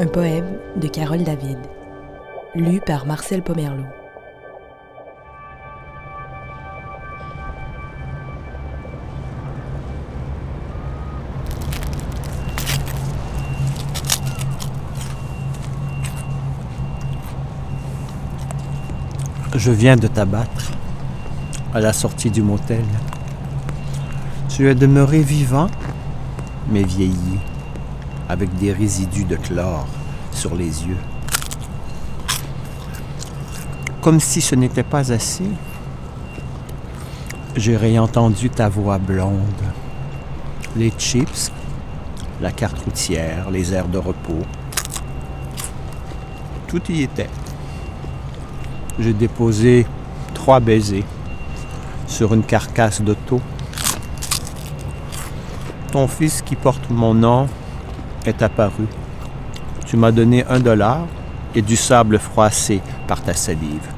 Un poème de Carole David, lu par Marcel Pomerleau. Je viens de t'abattre à la sortie du motel. Tu es demeuré vivant, mais vieilli, avec des résidus de chlore sur les yeux. Comme si ce n'était pas assez, j'ai réentendu ta voix blonde. Les chips, la carte routière, les airs de repos. Tout y était. J'ai déposé trois baisers sur une carcasse d'auto. Ton fils qui porte mon nom est apparu. Tu m'as donné un dollar et du sable froissé par ta salive.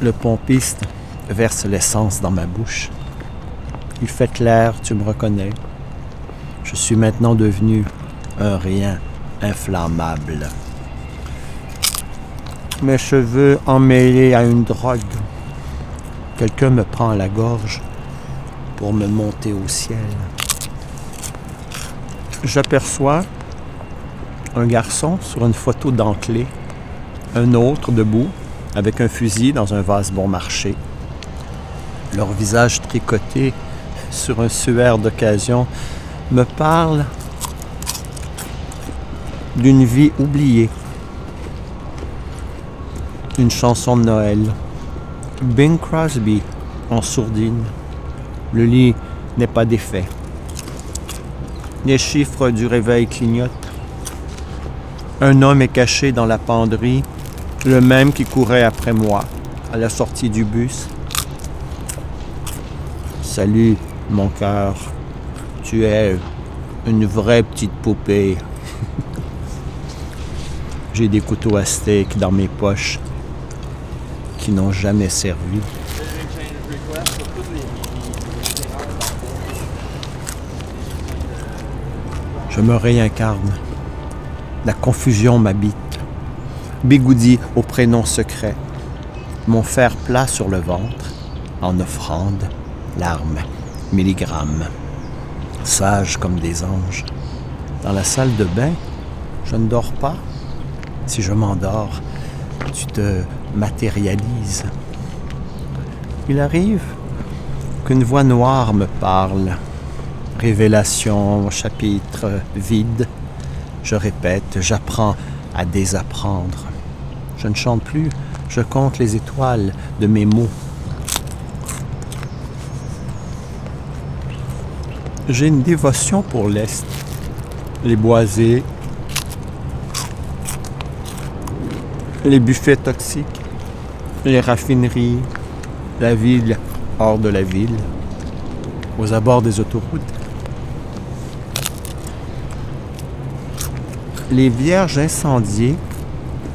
Le pompiste verse l'essence dans ma bouche. Il fait clair, tu me reconnais. Je suis maintenant devenu un rien inflammable. Mes cheveux emmêlés à une drogue. Quelqu'un me prend à la gorge pour me monter au ciel. J'aperçois un garçon sur une photo d'enclé, un autre debout avec un fusil dans un vase bon marché. Leur visage tricoté sur un suaire d'occasion me parle d'une vie oubliée. Une chanson de Noël. Bing Crosby en sourdine. Le lit n'est pas défait. Les chiffres du réveil clignotent. Un homme est caché dans la penderie, le même qui courait après moi à la sortie du bus. Salut, mon cœur. Tu es une vraie petite poupée. J'ai des couteaux à steak dans mes poches qui n'ont jamais servi. Je me réincarne. La confusion m'habite. Bigoudi au prénom secret. Mon fer plat sur le ventre, en offrande, larmes, milligrammes. Sage comme des anges. Dans la salle de bain, je ne dors pas. Si je m'endors, tu te matérialises. Il arrive qu'une voix noire me parle révélation, chapitre vide. Je répète, j'apprends à désapprendre. Je ne chante plus, je compte les étoiles de mes mots. J'ai une dévotion pour l'Est, les boisés, les buffets toxiques, les raffineries, la ville hors de la ville, aux abords des autoroutes. Les vierges incendiées,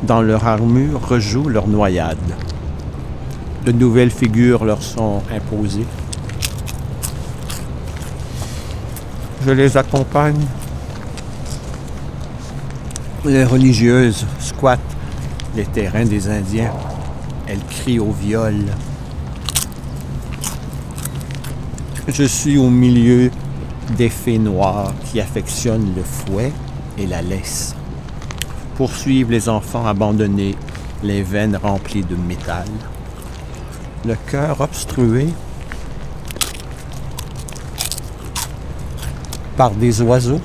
dans leur armure, rejouent leur noyade. De nouvelles figures leur sont imposées. Je les accompagne. Les religieuses squattent les terrains des Indiens. Elles crient au viol. Je suis au milieu des fées noires qui affectionnent le fouet et la laisse. Poursuivre les enfants abandonnés, les veines remplies de métal, le cœur obstrué par des oiseaux